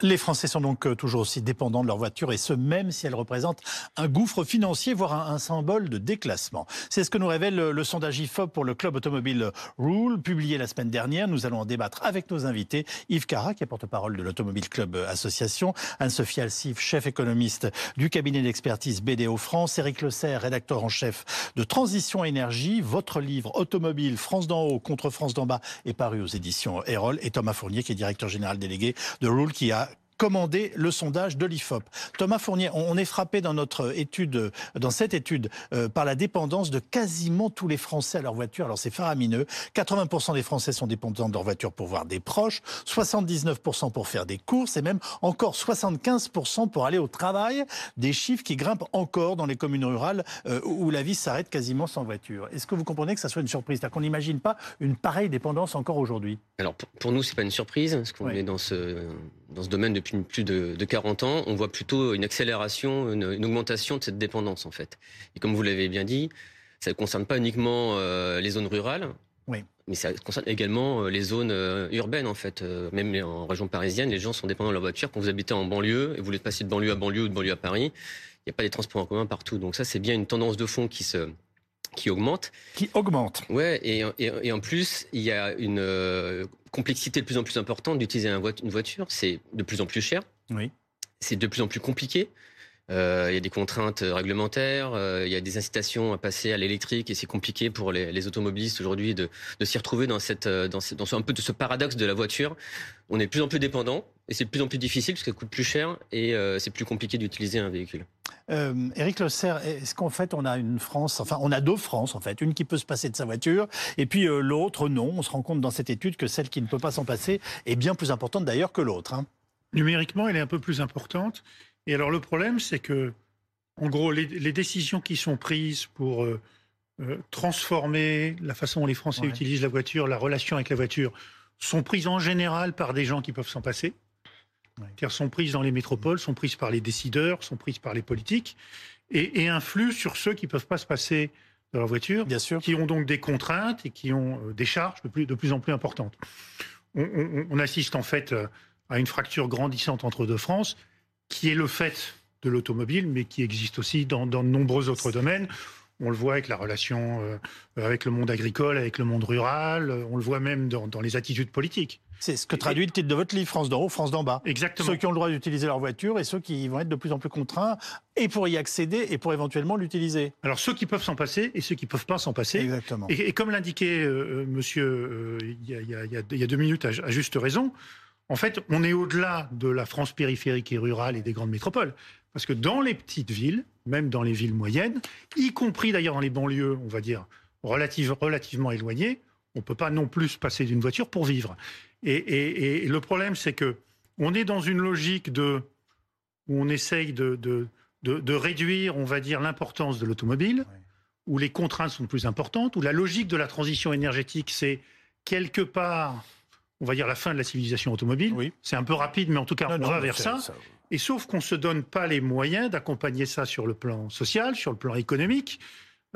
Les Français sont donc euh, toujours aussi dépendants de leur voiture et ce même si elle représente un gouffre financier, voire un, symbole de déclassement. C'est ce que nous révèle le, sondage IFOP pour le club automobile Rule, publié la semaine dernière. Nous allons en débattre avec nos invités. Yves Cara, qui est porte-parole de l'Automobile Club Association, Anne-Sophie Alsif, chef économiste du cabinet d'expertise BDO France, Éric Le rédacteur en chef de Transition Énergie. Votre livre Automobile France d'en haut contre France d'en bas est paru aux éditions Erol et Thomas Fournier, qui est directeur général délégué de Rule, qui a commander le sondage de l'IFOP. Thomas Fournier, on est frappé dans notre étude, dans cette étude, euh, par la dépendance de quasiment tous les Français à leur voiture. Alors c'est faramineux. 80% des Français sont dépendants de leur voiture pour voir des proches, 79% pour faire des courses et même encore 75% pour aller au travail. Des chiffres qui grimpent encore dans les communes rurales euh, où la vie s'arrête quasiment sans voiture. Est-ce que vous comprenez que ça soit une surprise? C'est-à-dire qu'on n'imagine pas une pareille dépendance encore aujourd'hui? Alors pour nous, c'est pas une surprise parce qu'on est dans ce dans ce domaine depuis plus de, de, 40 ans, on voit plutôt une accélération, une, une, augmentation de cette dépendance en fait. Et comme vous l'avez bien dit, ça ne concerne pas uniquement euh, les zones rurales, oui. mais ça concerne également euh, les zones euh, urbaines en fait. même en région parisienne, les gens sont dépendants de leur voiture. Quand vous habitez en banlieue et vous voulez passer de banlieue à banlieue ou de banlieue à Paris, il n'y a pas des transports en commun partout. Donc ça, c'est bien une tendance de fond qui se qui augmente. Qui augmente. Ouais, et, et, en plus, il y a une euh, complexité de plus en plus importante d'utiliser une voiture. C'est de plus en plus cher. Oui. C'est de plus en plus compliqué. Euh, il y a des contraintes réglementaires, euh, il y a des incitations à passer à l'électrique et c'est compliqué pour les, les automobilistes aujourd'hui de, de s'y retrouver dans cette, dans, ce, dans ce, un peu de ce paradoxe de la voiture. On est de plus en plus dépendant et c'est de plus en plus difficile parce qu'elle coûte plus cher et c'est plus compliqué d'utiliser un véhicule. Euh, Éric Le Serre, est-ce qu'en fait on a une France, enfin on a deux France en fait, une qui peut se passer de sa voiture et puis l'autre non. On se rend compte dans cette étude que celle qui ne peut pas s'en passer est bien plus importante d'ailleurs que l'autre. Hein. Numériquement, elle est un peu plus importante. Et alors le problème, c'est que, en gros, les, décisions qui sont prises pour euh, euh, transformer la façon dont les Français utilisent la voiture, la relation avec la voiture, sont prises en général par des gens qui peuvent s'en passer. Ouais. sont prises dans les métropoles, sont prises par les décideurs, sont prises par les politiques, et, influent sur ceux qui ne peuvent pas se passer de leur voiture, Bien sûr. qui ont donc des contraintes et qui ont euh, des charges de plus, de plus en plus importantes. On, on assiste en fait à une fracture grandissante entre deux France qui est le fait de l'automobile, mais qui existe aussi dans, de nombreux autres domaines. On le voit avec la relation euh, avec le monde agricole, avec le monde rural, on le voit même dans, les attitudes politiques. C'est ce que traduit le titre de votre livre, France d'en haut, France d'en bas. Exactement. Ceux qui ont le droit d'utiliser leur voiture et ceux qui vont être de plus en plus contraints et pour y accéder et pour éventuellement l'utiliser. Alors ceux qui peuvent s'en passer et ceux qui ne peuvent pas s'en passer. Exactement. Et, comme l'indiquait euh, monsieur il, y a, deux minutes à juste raison, en fait, on est au-delà de la France périphérique et rurale et des grandes métropoles. Parce que dans les petites villes, même dans les villes moyennes, y compris d'ailleurs dans les banlieues, on va dire, relativement éloignées, on ne peut pas non plus passer d'une voiture pour vivre. Et, le problème, c'est que on est dans une logique de où on essaye de, de, réduire, on va dire, l'importance de l'automobile, où les contraintes sont plus importantes, où la logique de la transition énergétique, c'est quelque part on va dire, la fin de la civilisation automobile. Oui. C'est un peu rapide, mais en tout cas, on va vers ça. Et sauf qu'on ne se donne pas les moyens d'accompagner ça sur le plan social, sur le plan économique,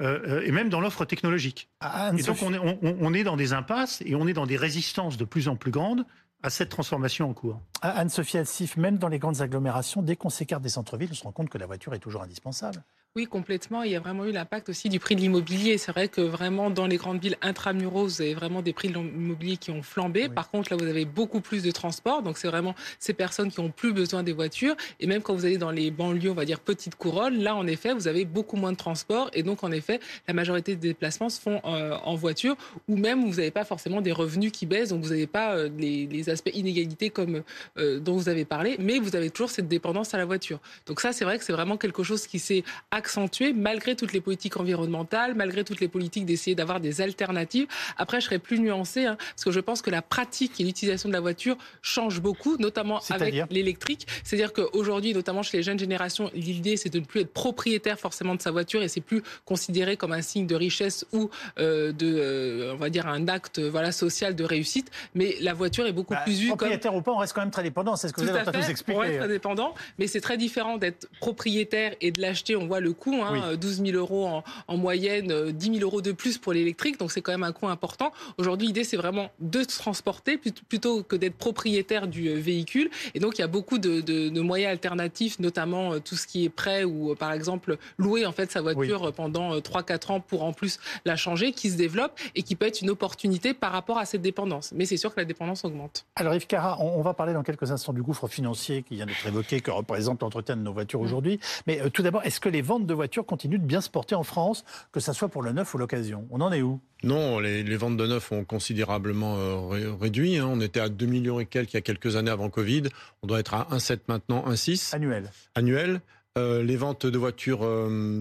euh, euh, et même dans l'offre technologique. Ah, et donc on est, on est dans des impasses et on est dans des résistances de plus en plus grandes à cette transformation en cours. Ah, Anne-Sophie Alsif, même dans les grandes agglomérations, dès qu'on s'écarte des centres-villes, on se rend compte que la voiture est toujours indispensable. Oui, complètement. Il y a vraiment eu l'impact aussi du prix de l'immobilier. C'est vrai que vraiment dans les grandes villes intramuros, vous avez vraiment des prix de l'immobilier qui ont flambé. Par contre, là, vous avez beaucoup plus de transport. Donc, c'est vraiment ces personnes qui ont plus besoin des voitures. Et même quand vous allez dans les banlieues, on va dire petites couronnes, là, en effet, vous avez beaucoup moins de transport. Et donc, en effet, la majorité des déplacements se font euh, en voiture ou même vous n'avez pas forcément des revenus qui baissent. Donc, vous n'avez pas euh, les, aspects inégalités comme euh, dont vous avez parlé. Mais vous avez toujours cette dépendance à la voiture. Donc, ça, c'est vrai que c'est vraiment quelque chose qui s'est accentué malgré toutes les politiques environnementales, malgré toutes les politiques d'essayer d'avoir des alternatives. Après, je serais plus nuancée, hein, parce que je pense que la pratique et l'utilisation de la voiture change beaucoup, notamment avec l'électrique. C'est-à-dire qu'aujourd'hui, notamment chez les jeunes générations, l'idée, c'est de ne plus être propriétaire forcément de sa voiture et c'est plus considéré comme un signe de richesse ou euh, de, euh, on va dire, un acte voilà, social de réussite. Mais la voiture est beaucoup bah, plus vue propriétaire ou pas, on reste quand même très dépendant. C'est ce que vous en train de nous expliquer. On reste très dépendant, mais c'est très différent d'être propriétaire et de l'acheter. On voit le le coût, hein, 12 000 euros en, en moyenne, 10 000 euros de plus pour l'électrique, donc c'est quand même un coût important. Aujourd'hui, l'idée c'est vraiment de transporter plutôt que d'être propriétaire du véhicule, et donc il y a beaucoup de, de, de moyens alternatifs, notamment tout ce qui est prêt ou par exemple louer en fait sa voiture pendant 3-4 ans pour en plus la changer, qui se développe et qui peut être une opportunité par rapport à cette dépendance. Mais c'est sûr que la dépendance augmente. Alors Yves Cara, on, va parler dans quelques instants du gouffre financier qui vient d'être évoqué, que représente l'entretien de nos voitures mm. aujourd'hui. Mais euh, tout d'abord, est-ce que les ventes de voitures continuent de bien se porter en France, que ce soit pour le neuf ou l'occasion On en est où? Non, les, ventes de neuf ont considérablement euh, réduit. Hein. On était à 2 millions et quelques il y a quelques années avant Covid. On doit être à 1,7 maintenant, 1,6. Annuel. Annuel. Euh, les ventes de voitures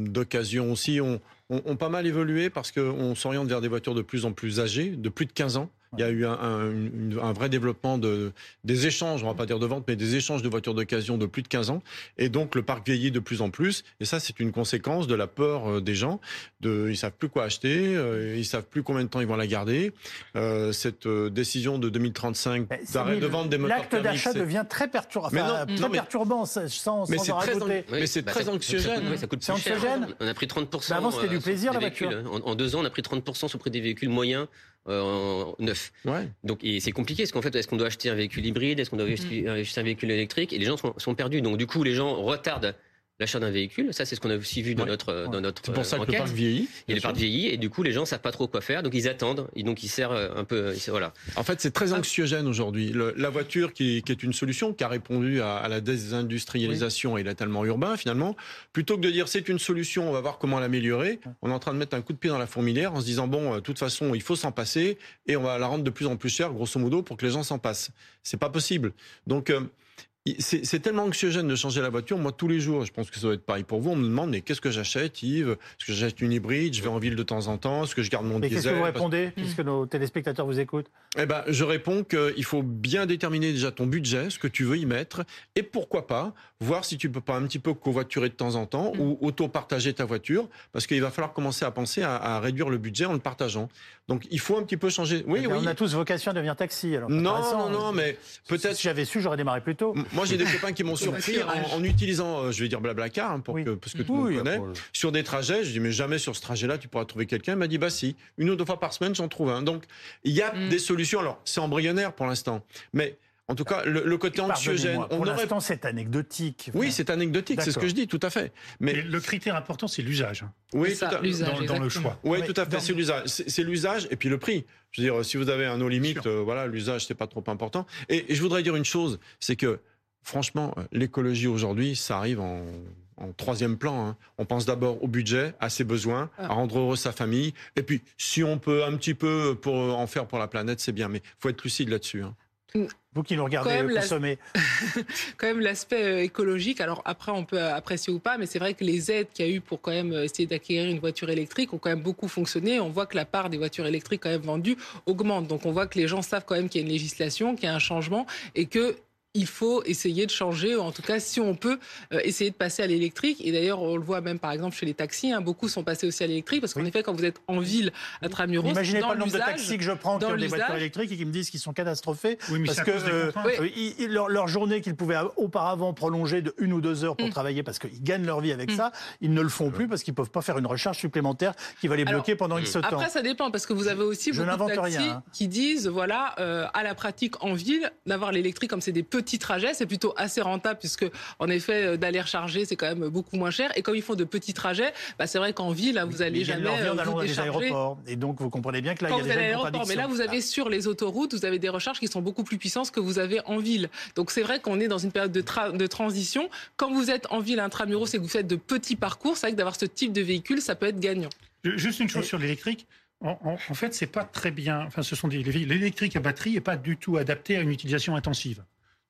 d'occasion aussi ont, ont, pas mal évolué parce qu'on s'oriente vers des voitures de plus en plus âgées, de plus de 15 ans. Il y a eu un, un, vrai développement de, des échanges, on va pas dire de vente, mais des échanges de voitures d'occasion de plus de 15 ans. Et donc, le parc vieillit de plus en plus. Et ça, c'est une conséquence de la peur euh, des gens. De, ils savent plus quoi acheter, euh, ils savent plus combien de temps ils vont la garder. Euh, cette euh, décision de 2035 d'arrêt de vente des moteurs L'acte d'achat devient très, perturbant, enfin, très perturbant sans, sans mais c'est très, mais c'est très anxiogène. Ça coûte, ça coûte plus cher. On a pris 30%. Bah avant, c'était du plaisir, la voiture. En, en, deux ans, on a pris 30% sur le prix des véhicules moyens euh, neuf. Ouais. Donc c'est compliqué parce qu'en fait est-ce qu'on doit acheter un véhicule hybride, est-ce qu'on doit mm. acheter un véhicule électrique et les gens sont, sont perdus. Donc du coup les gens retardent l'achat d'un véhicule. Ça, c'est ce qu'on a aussi vu dans notre dans notre C'est pour ça que le parc vieillit. Et le parc vieillit et du coup les gens savent pas trop quoi faire, donc ils attendent. Et donc ils servent euh, un peu. Euh, voilà. En fait, c'est très anxiogène aujourd'hui. La voiture qui, qui, est une solution qui a répondu à, à la désindustrialisation et l'étalement urbain finalement, plutôt que de dire c'est une solution, on va voir comment l'améliorer. On est en train de mettre un coup de pied dans la fourmilière en se disant bon, euh, de toute façon, il faut s'en passer et on va la rendre de plus en plus chère, grosso modo, pour que les gens s'en passent. C'est pas possible. Donc c'est tellement anxiogène de changer la voiture. Moi, tous les jours, je pense que ça doit être pareil pour vous. On me demande, mais qu'est-ce que j'achète, Yves? Est-ce que j'achète une hybride? Je vais en ville de temps en temps? Est-ce que je garde mon mais diesel Qu'est-ce que vous répondez, puisque nos téléspectateurs vous écoutent? Eh ben, je réponds qu'il faut bien déterminer déjà ton budget, ce que tu veux y mettre, et pourquoi pas voir si tu peux pas un petit peu covoiturer de temps en temps ou auto-partager ta voiture, parce qu'il va falloir commencer à penser à, à, réduire le budget en le partageant. Donc, il faut un petit peu changer. Oui, oui. On a tous vocation à devenir taxi. Alors, non, non, non, mais peut-être. Si j'avais su, j'aurais démarré plus tôt. Moi, j'ai des copains qui m'ont surpris en, utilisant, euh, je vais dire Blablacar, hein, pour que, parce que tout le monde connaît, sur des trajets. Je dis, mais jamais sur ce trajet-là, tu pourras trouver quelqu'un. Il m'a dit, bah si, une ou deux fois par semaine, j'en trouve un. Donc, il y a mm. des solutions. Alors, c'est embryonnaire pour l'instant, mais en tout cas, le, côté anxiogène. Pour l'instant, c'est anecdotique. Oui, c'est anecdotique, c'est ce que je dis, tout à fait. Mais, le critère important, c'est l'usage. Oui, tout à, dans, dans, le choix. Oui, tout à fait, c'est l'usage. C'est l'usage et puis le prix. Je veux dire, si vous avez un eau limite, euh, voilà, l'usage, c'est pas trop important. Et, et, je voudrais dire une chose, c'est que franchement, l'écologie aujourd'hui, ça arrive en, en troisième plan. Hein. On pense d'abord au budget, à ses besoins, ah. à rendre heureux sa famille. Et puis, si on peut un petit peu pour en faire pour la planète, c'est bien. Mais faut être lucide là-dessus. Hein. Vous qui nous regardez consommer. quand même l'aspect euh, écologique. Alors après, on peut apprécier ou pas, mais c'est vrai que les aides qu'il y a eu pour quand même euh, essayer d'acquérir une voiture électrique ont quand même beaucoup fonctionné. On voit que la part des voitures électriques quand même vendues augmente. Donc on voit que les gens savent quand même qu'il y a une législation, qu'il y a un changement et que il faut essayer de changer, en tout cas si on peut euh, essayer de passer à l'électrique. Et d'ailleurs, on le voit même par exemple chez les taxis, hein, beaucoup sont passés aussi à l'électrique parce qu'en effet, quand vous êtes en ville, à Tramuros, Imaginez pas le nombre de taxis que je prends qui ont des voitures électriques et qui me disent qu'ils sont catastrophés parce que euh, euh, leur, journée qu'ils pouvaient auparavant prolonger de une ou deux heures pour mm. travailler parce qu'ils gagnent leur vie avec mm. ça, ils ne le font plus parce qu'ils peuvent pas faire une recharge supplémentaire qui va les bloquer pendant X temps. Après, ça dépend parce que vous avez aussi beaucoup de taxis rien, hein. qui disent voilà à la pratique en ville d'avoir l'électrique comme c'est des petits trajets, c'est plutôt assez rentable puisque en effet euh, d'aller recharger c'est quand même beaucoup moins cher. Et comme ils font de petits trajets, bah, c'est vrai qu'en ville, là, vous allez jamais en euh, vous aéroports. Et donc vous comprenez bien que là, il y a des Mais là, vous avez sur les autoroutes, vous avez des recharges qui sont beaucoup plus puissantes que vous avez en ville. Donc c'est vrai qu'on est dans une période de, de transition. Quand vous êtes en ville intramuros et que vous faites de petits parcours, c'est vrai que d'avoir ce type de véhicule, ça peut être gagnant. Juste une chose sur l'électrique. En, en, en, fait, c'est pas très bien. Enfin, ce sont des l'électrique à batterie n'est pas du tout adapté à une utilisation intensive.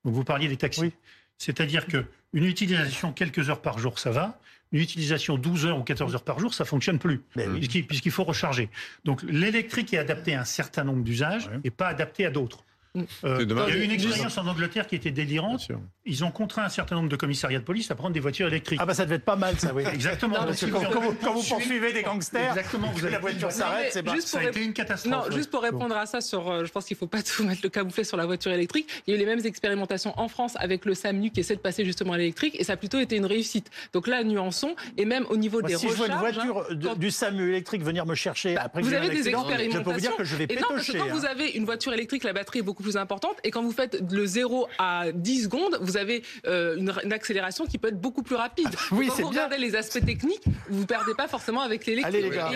Donc vous parliez des taxis. C'est-à-dire qu'une utilisation quelques heures par jour, ça va. Une utilisation 12 heures ou 14 heures par jour, ça fonctionne plus, ben puisqu'il faut recharger. Donc l'électrique est adapté à un certain nombre d'usages et pas adapté à d'autres. Euh, il y a eu une expérience en Angleterre qui était délirante. Ils ont contraint un certain nombre de commissariats de police à prendre des voitures électriques. Ah bah ça devait être pas mal ça, oui. Exactement. quand, vous, poursuivez des gangsters, Exactement, vous la voiture s'arrête, c'est pas... Ça a été une catastrophe. Non, juste pour répondre à ça, sur, euh, je pense qu'il ne faut pas tout mettre le camouflet sur la voiture électrique. Il y a eu les mêmes expérimentations en France avec le SAMU qui essaie de passer justement à l'électrique et ça a plutôt été une réussite. Donc là, nuançons et même au niveau des si recharges... Si je vois une voiture hein, du SAMU électrique venir me chercher après vous avez des expérimentations. Je peux vous dire que je vais pétocher. Non, parce que quand vous avez une voiture électrique, la batterie est beaucoup plus importante et quand vous faites le 0 à 10 secondes, vous avez euh, une, une, accélération qui peut être beaucoup plus rapide. Ah, oui, quand vous regardez les aspects techniques, vous ne perdez pas forcément avec l'électrique. Allez les gars,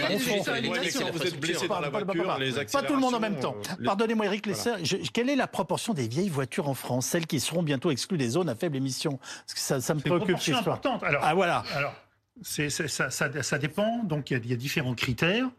vous êtes blessé dans la voiture, les Pas tout le monde en même temps. Pardonnez-moi Eric Lesser, quelle est la proportion des vieilles voitures en France, celles qui seront bientôt exclues des zones à faible émission? Parce que ça, ça me préoccupe histoire. importante. Alors, ah voilà. Alors, c'est, ça, ça, ça, dépend. Donc il y, y, a différents critères.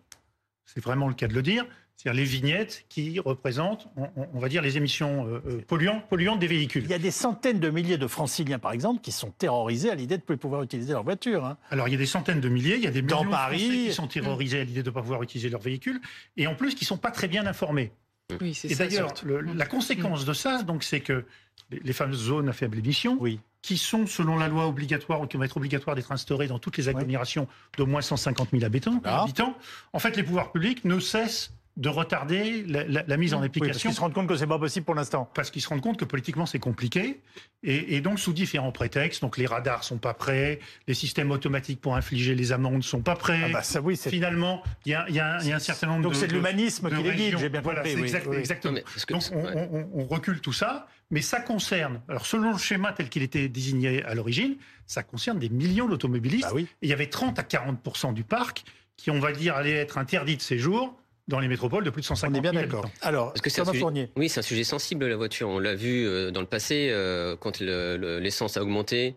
C'est vraiment le cas de le dire c'est-à-dire les vignettes qui représentent, on, va dire, les émissions euh, euh, polluantes, polluantes, des véhicules. Il y a des centaines de milliers de franciliens, par exemple, qui sont terrorisés à l'idée de ne plus pouvoir utiliser leur voiture. Hein. Alors, il y a des centaines de milliers, il y a des millions de Français qui sont terrorisés à l'idée de ne pas pouvoir utiliser leur véhicule, et en plus, qui ne sont pas très bien informés. Oui, c'est et d'ailleurs, la conséquence de ça, donc, c'est que les, fameuses zones à faible émission, oui. qui sont, selon la loi obligatoire, ou qui vont être obligatoires d'être instaurées dans toutes les agglomérations d'au moins 150 000 habitants, ah. habitants, en fait, les pouvoirs publics ne cessent de retarder la, mise en application. Oui, parce qu'ils se rendent compte que c'est pas possible pour l'instant. Parce qu'ils se rendent compte que politiquement c'est compliqué et, donc sous différents prétextes. Donc les radars sont pas prêts, les systèmes automatiques pour infliger les amendes sont pas prêts. Ah bah ça, oui, Finalement, il y a, y a, un certain nombre donc de. Donc c'est de l'humanisme qui les guide, j'ai bien voilà, compris. Exactement. donc on, on, recule tout ça, mais ça concerne. Alors selon le schéma tel qu'il était désigné à l'origine, ça concerne des millions d'automobilistes. Bah oui. Et il y avait 30 à 40 du parc qui, on va dire, allaient être interdits de séjour dans les métropoles de plus de 150 000 On est bien d'accord. Alors, Parce que c'est un, sujet... oui, c'est un sujet sensible, la voiture. On l'a vu euh, dans le passé, euh, quand l'essence a augmenté.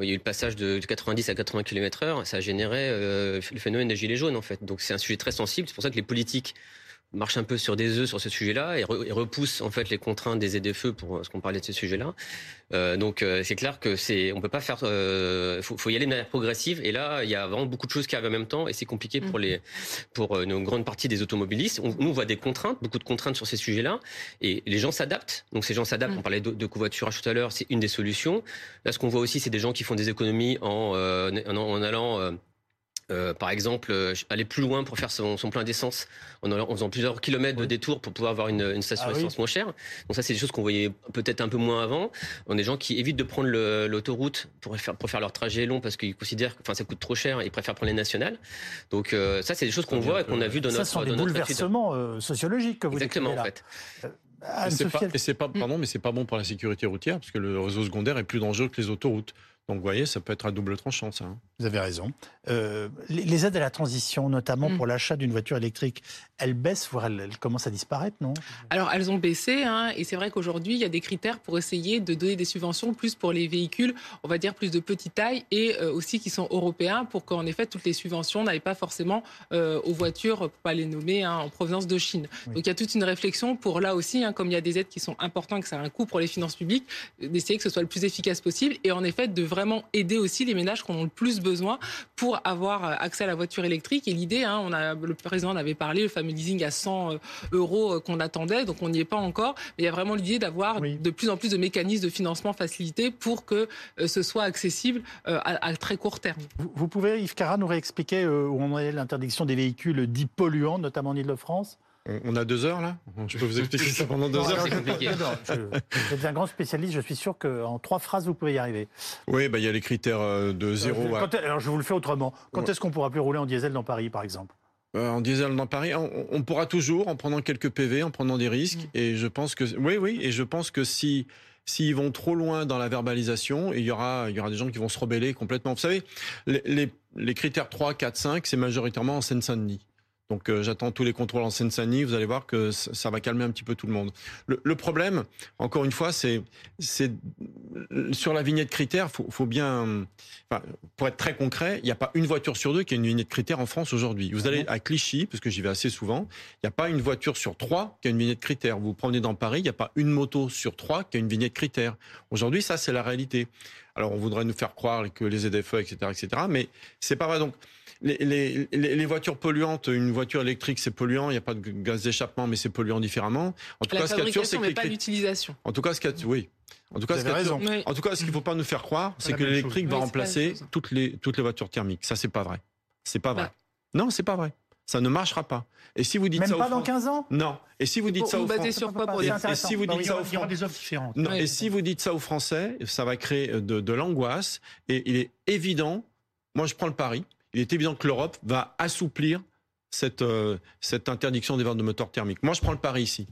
Il y a eu le passage de 90 à 80 km heure, ça a généré euh, le phénomène des gilets jaunes en fait. Donc c'est un sujet très sensible. C'est pour ça que les politiques marche un peu sur des œufs sur ce sujet-là et, repousse en fait les contraintes des aides-feux pour euh, ce qu'on parlait de ce sujet-là. Euh, donc euh, c'est clair que c'est on peut pas faire euh, faut, faut, y aller de manière progressive et là il y a vraiment beaucoup de choses qui arrivent en même temps et c'est compliqué pour mm. les pour euh, une grande partie des automobilistes. On, nous on voit des contraintes, beaucoup de contraintes sur ces sujets-là et les gens s'adaptent. Donc ces gens s'adaptent. Mm. On parlait de, de, covoiturage tout à l'heure, c'est une des solutions. Là ce qu'on voit aussi c'est des gens qui font des économies en en, en allant euh, par exemple, euh, aller plus loin pour faire son, son plein d'essence en, en, faisant plusieurs kilomètres de détour pour pouvoir avoir une, une station ah d'essence moins chère. Donc ça, c'est des choses qu'on voyait peut-être un peu moins avant. On a des gens qui évitent de prendre l'autoroute pour faire, pour faire leur trajet long parce qu'ils considèrent que enfin, ça coûte trop cher et ils préfèrent prendre les nationales. Donc euh, ça, c'est des choses qu'on voit et qu'on a vu dans notre... Ça sont des bouleversements sociologiques que vous Exactement, en fait. et c'est pas, pas, pardon, mais c'est pas bon pour la sécurité routière parce que le réseau secondaire est plus dangereux que les autoroutes. Donc, vous voyez, ça peut être à double tranchant, ça. Hein. Vous avez raison. Euh, les, aides à la transition, notamment mm. pour l'achat d'une voiture électrique, elles baissent, voire elles, commencent à disparaître, non? Alors, elles ont baissé, hein, et c'est vrai qu'aujourd'hui, il y a des critères pour essayer de donner des subventions plus pour les véhicules, on va dire plus de petite taille, et euh, aussi qui sont européens, pour qu'en effet, toutes les subventions n'aillent pas forcément euh, aux voitures, pour pas les nommer, hein, en provenance de Chine. Donc, il y a toute une réflexion pour là aussi, hein, comme il y a des aides qui sont importantes, que ça a un coût pour les finances publiques, d'essayer que ce soit le plus efficace possible, et en effet, de vraiment aider aussi les ménages qui en ont le plus besoin pour avoir euh, accès à la voiture électrique. Et l'idée, hein, on a, le président en avait parlé, le fameux leasing à 100 euh, euros euh, qu'on attendait, donc on n'y est pas encore. Mais il y a vraiment l'idée d'avoir de plus en plus de mécanismes de financement facilités pour que ce soit accessible à, très court terme. Vous, pouvez, Yves Cara, nous réexpliquer où on est l'interdiction des véhicules dits polluants, notamment en Ile-de-France on a deux heures là? Je peux vous expliquer ça pendant deux heures C'est compliqué. vous êtes un grand spécialiste, je suis sûr qu'en trois phrases vous pouvez y arriver. Oui, bah, il y a les critères euh, de zéro. alors je vous le fais autrement. Quand est-ce qu'on pourra plus rouler en diesel dans Paris par exemple? Euh, en diesel dans Paris, on, pourra toujours en prenant quelques PV, en prenant des risques. Mm. Et je pense que oui, oui, et je pense que si s'ils vont trop loin dans la verbalisation, il y aura il y aura des gens qui vont se rebeller complètement. Vous savez, les, les, les critères 3, 4, 5, c'est majoritairement en Seine-Saint-Denis. Donc euh, j'attends tous les contrôles en Seine-Saint-Denis. Vous allez voir que ça va calmer un petit peu tout le monde. Le, problème, encore une fois, c'est c'est sur la vignette critère. Faut, faut bien, enfin, pour être très concret, il n'y a pas une voiture sur deux qui a une vignette critère en France aujourd'hui. Vous allez à Clichy, parce que j'y vais assez souvent, il n'y a pas une voiture sur trois qui a une vignette critère. Vous, vous promenez dans Paris, il n'y a pas une moto sur trois qui a une vignette critère. Aujourd'hui, ça c'est la réalité. Alors on voudrait nous faire croire que les ZFE, etc., etc., mais c'est pas vrai. Donc les, les, voitures polluantes, une voiture électrique, c'est polluant. Il n'y a pas de gaz d'échappement, mais c'est polluant différemment. En tout la cas, ce c'est que pas l'utilisation. En tout cas, ce qu'il oui. En tout cas, ce en tout cas, ce qu'il ne faut pas nous faire croire, c'est que l'électrique va remplacer toutes les toutes les voitures thermiques. Ça, c'est pas vrai. C'est pas vrai. Bah. Non, c'est pas vrai. Ça ne marchera pas. Et si vous dites Même ça pas dans 15 ans Non. Et si vous dites ça aux Français et, si vous dites ça aux Français, des offres différentes. Non. Et si vous dites ça aux Français, ça va créer de, de l'angoisse. Et il est évident, moi je prends le pari, il est évident que l'Europe va assouplir cette, euh, cette interdiction des ventes de moteurs thermiques. Moi je prends le pari ici.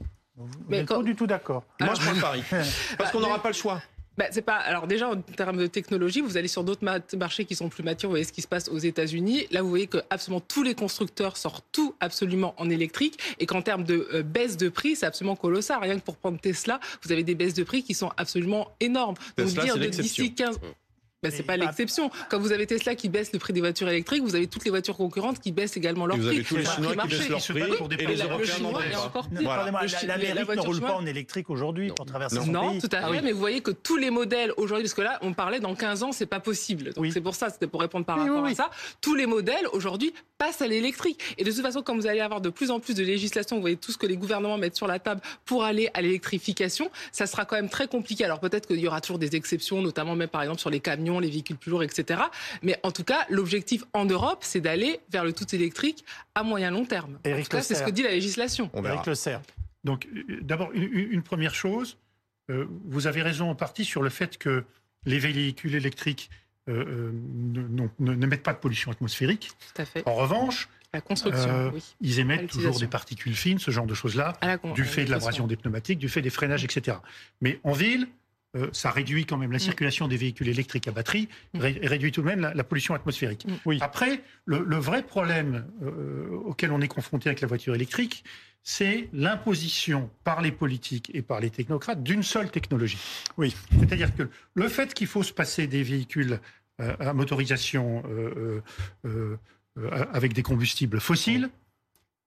Mais pas du tout d'accord. Moi je prends le pari. Parce qu'on n'aura pas le choix. Bah, c'est pas. Alors déjà en termes de technologie, vous allez sur d'autres marchés qui sont plus matures. Vous voyez ce qui se passe aux États-Unis. Là, vous voyez que absolument tous les constructeurs sortent tout absolument en électrique, et qu'en termes de euh, baisse de prix, c'est absolument colossal. Rien que pour prendre Tesla, vous avez des baisses de prix qui sont absolument énormes. Donc dire de d'ici 15 ben, c'est pas l'exception. Quand vous avez Tesla qui baisse le prix des voitures électriques, vous avez toutes les voitures concurrentes qui baissent également leur prix. Vous avez tous les Chinois qui baissent leur prix et les Européens L'Amérique ne roule pas en électrique aujourd'hui pour traverser son non, pays. Non, tout à ah fait. Mais vous voyez que tous les modèles aujourd'hui, parce que là, on parlait dans 15 ans, c'est pas possible. Donc c'est pour ça, c'était pour répondre par rapport à ça. Tous les modèles aujourd'hui passent à l'électrique. Et de toute façon, comme vous allez avoir de plus en plus de législation, vous voyez tout ce que les gouvernements mettent sur la table pour aller à l'électrification, ça sera quand même très compliqué. Alors peut-être qu'il y aura toujours des exceptions, notamment même par exemple sur les camions, les véhicules plus lourds, etc. Mais en tout cas, l'objectif en Europe, c'est d'aller vers le tout électrique à moyen long terme. Eric en c'est ce que dit la législation. On Eric Le Donc, euh, d'abord, une, première chose, euh, vous avez raison en partie sur le fait que les véhicules électriques euh, ne, mettent pas de pollution atmosphérique. Tout à fait. En revanche, la construction, oui. Ils émettent toujours des particules fines, ce genre de choses-là, du fait de l'abrasion des pneumatiques, du fait des freinages, etc. Mais en ville, euh, ça réduit quand même la mm. circulation des véhicules électriques à batterie, mm. réduit tout de même la, pollution atmosphérique. Mm. Oui. Après, le, vrai problème euh, auquel on est confronté avec la voiture électrique, c'est l'imposition par les politiques et par les technocrates d'une seule technologie. Oui. C'est-à-dire que le fait qu'il faut se passer des véhicules euh, à motorisation avec des combustibles fossiles,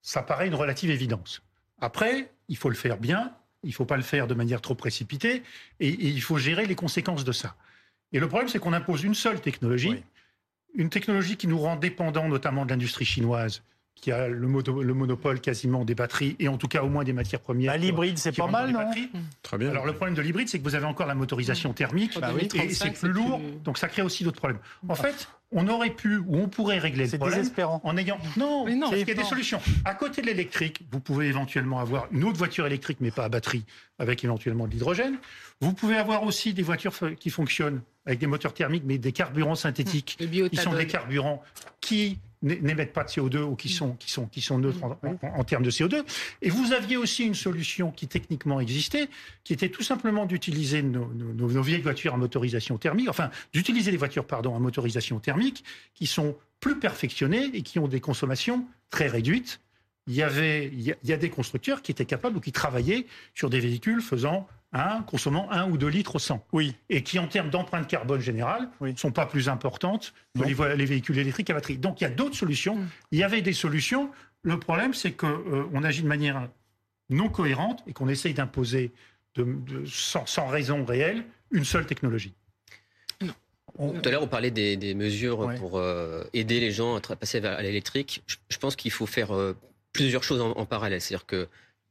ça paraît une relative évidence. Après, il faut le faire bien, il ne faut pas le faire de manière trop précipitée et, il faut gérer les conséquences de ça. Et le problème, c'est qu'on impose une seule technologie, une technologie qui nous rend dépendants notamment de l'industrie chinoise qui a le, monopole quasiment des batteries et en tout cas au moins des matières premières. Bah, l'hybride, c'est pas mal, non Très bien. Alors le problème de l'hybride, c'est que vous avez encore la motorisation thermique bah et c'est plus lourd, donc ça crée aussi d'autres problèmes. En fait, on aurait pu ou on pourrait régler le problème désespérant. en ayant non, mais non il y a des solutions. À côté de l'électrique, vous pouvez éventuellement avoir une autre voiture électrique mais pas à batterie avec éventuellement de l'hydrogène. Vous pouvez avoir aussi des voitures qui fonctionnent avec des moteurs thermiques mais des carburants synthétiques qui sont des carburants qui n'émettent pas de CO2 ou qui sont, qui sont, qui sont neutres en, termes de CO2. Et vous aviez aussi une solution qui techniquement existait, qui était tout simplement d'utiliser nos, nos, vieilles voitures à motorisation thermique, enfin d'utiliser les voitures pardon, à motorisation thermique, qui sont plus perfectionnées et qui ont des consommations très réduites. Il y, avait, il y a des constructeurs qui étaient capables ou qui travaillaient sur des véhicules faisant Hein, consommant 1 ou 2 litres au 100. Oui. Et qui, en termes d'empreinte carbone générale, ne sont pas plus importantes que les, véhicules électriques à batterie. Donc il y a d'autres solutions. Mm. Il y avait des solutions. Le problème, c'est qu'on euh, agit de manière non cohérente et qu'on essaye d'imposer sans, raison réelle une seule technologie. Tout à l'heure, on parlait des, mesures pour euh, aider les gens à passer à l'électrique. Je, pense qu'il faut faire euh, plusieurs choses en, en parallèle. C'est-à-dire que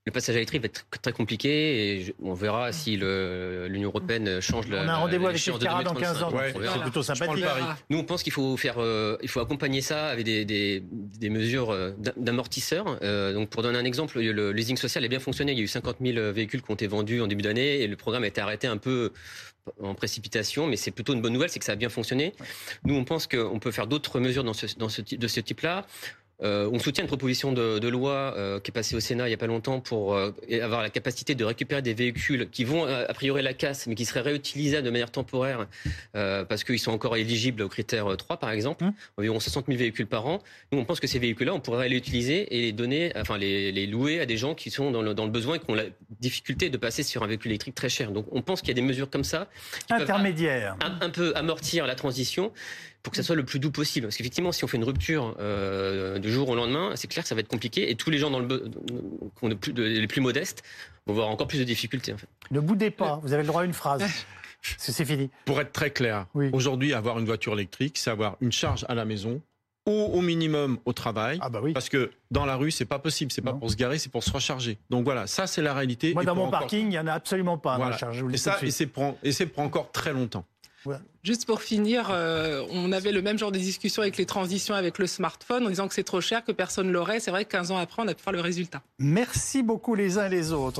le passage électrique va être très compliqué et on verra si l'Union européenne change la. On a un rendez-vous avec Escara dans 15 ans. c'est plutôt sympathique. Nous, on pense qu'il faut faire, euh, il faut accompagner ça avec des, des, des mesures euh, d'amortisseurs. Euh, donc, pour donner un exemple, le leasing social a bien fonctionné. Il y a eu 50 000 véhicules qui ont été vendus en début d'année et le programme a été arrêté un peu en précipitation, mais c'est plutôt une bonne nouvelle, c'est que ça a bien fonctionné. Nous, on pense qu'on peut faire d'autres mesures dans ce, dans ce, de ce type-là. Euh, on soutient une proposition de, loi euh, qui est passée au Sénat il n'y a pas longtemps pour euh, avoir la capacité de récupérer des véhicules qui vont a priori la casse, mais qui seraient réutilisables de manière temporaire parce qu'ils sont encore éligibles aux critères 3 par exemple, mmh. environ 60 000 véhicules par an. Nous on pense que ces véhicules-là on pourrait les utiliser et les donner, enfin les, louer à des gens qui sont dans le, besoin et qui ont la difficulté de passer sur un véhicule électrique très cher. Donc on pense qu'il y a des mesures comme ça qui intermédiaires, un peu amortir la transition pour que ça soit le plus doux possible. Parce qu'effectivement, si on fait une rupture euh, du jour au lendemain, c'est clair que ça va être compliqué et tous les gens dans le, plus, les plus modestes vont avoir encore plus de difficultés. En fait. Ne boudez pas, vous avez le droit à une phrase. C'est fini. Pour être très clair, aujourd'hui, avoir une voiture électrique, c'est avoir une charge à la maison ou au minimum au travail. Ah bah oui. Parce que dans la rue, c'est pas possible. C'est pas Non. pour se garer, c'est pour se recharger. Donc voilà, ça c'est la réalité. Moi, Et dans mon encore- parking, il n'y en a absolument pas. Voilà. charge, Et ça, et c'est pour, et c'est pour encore très longtemps. Juste pour finir, euh, on avait le même genre de discussion avec les transitions avec le smartphone en disant que c'est trop cher, que personne l'aurait. C'est vrai que 15 ans après, on a pu faire le résultat. Merci beaucoup les uns et les autres.